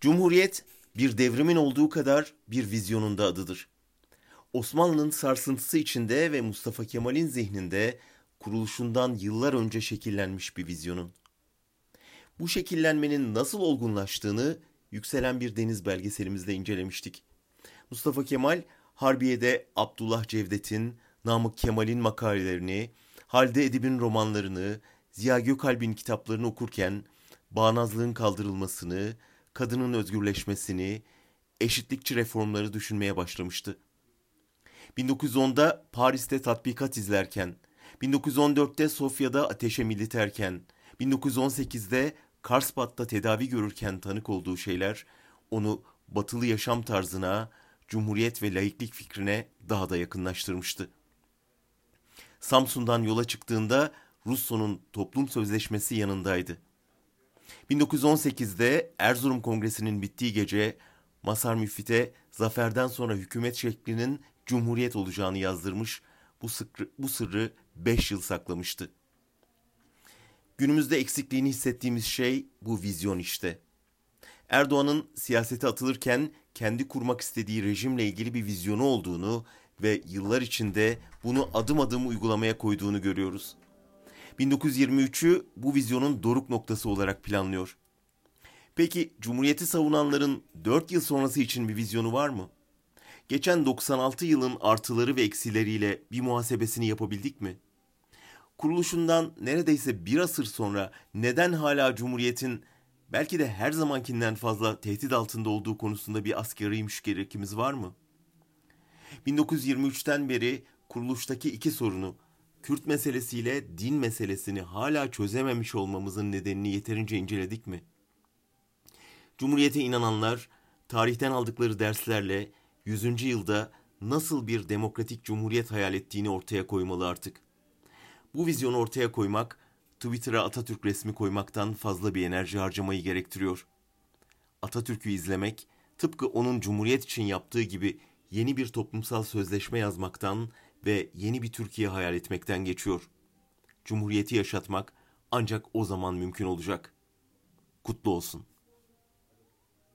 Cumhuriyet bir devrimin olduğu kadar bir vizyonun da adıdır. Osmanlı'nın sarsıntısı içinde ve Mustafa Kemal'in zihninde kuruluşundan yıllar önce şekillenmiş bir vizyonun. Bu şekillenmenin nasıl olgunlaştığını Yükselen Bir Deniz belgeselimizde incelemiştik. Mustafa Kemal Harbiye'de Abdullah Cevdet'in, Namık Kemal'in makalelerini, Halide Edip'in romanlarını, Ziya Gökalp'in kitaplarını okurken bağnazlığın kaldırılmasını, kadının özgürleşmesini, eşitlikçi reformları düşünmeye başlamıştı. 1910'da Paris'te tatbikat izlerken, 1914'te Sofya'da ateşe militerken, 1918'de Karspat'ta tedavi görürken tanık olduğu şeyler onu batılı yaşam tarzına, cumhuriyet ve laiklik fikrine daha da yakınlaştırmıştı. Samsun'dan yola çıktığında Russo'nun toplum sözleşmesi yanındaydı. 1918'de Erzurum Kongresi'nin bittiği gece Masar Müfit'e zaferden sonra hükümet şeklinin cumhuriyet olacağını yazdırmış, bu, sıkrı, bu sırrı 5 yıl saklamıştı. Günümüzde eksikliğini hissettiğimiz şey bu vizyon işte. Erdoğan'ın siyasete atılırken kendi kurmak istediği rejimle ilgili bir vizyonu olduğunu ve yıllar içinde bunu adım adım uygulamaya koyduğunu görüyoruz. 1923'ü bu vizyonun doruk noktası olarak planlıyor. Peki Cumhuriyeti savunanların 4 yıl sonrası için bir vizyonu var mı? Geçen 96 yılın artıları ve eksileriyle bir muhasebesini yapabildik mi? Kuruluşundan neredeyse bir asır sonra neden hala Cumhuriyet'in belki de her zamankinden fazla tehdit altında olduğu konusunda bir askeri müşkerekimiz var mı? 1923'ten beri kuruluştaki iki sorunu Kürt meselesiyle din meselesini hala çözememiş olmamızın nedenini yeterince inceledik mi? Cumhuriyete inananlar tarihten aldıkları derslerle 100. yılda nasıl bir demokratik cumhuriyet hayal ettiğini ortaya koymalı artık. Bu vizyonu ortaya koymak, Twitter'a Atatürk resmi koymaktan fazla bir enerji harcamayı gerektiriyor. Atatürk'ü izlemek, tıpkı onun cumhuriyet için yaptığı gibi yeni bir toplumsal sözleşme yazmaktan ve yeni bir Türkiye hayal etmekten geçiyor. Cumhuriyeti yaşatmak ancak o zaman mümkün olacak. Kutlu olsun.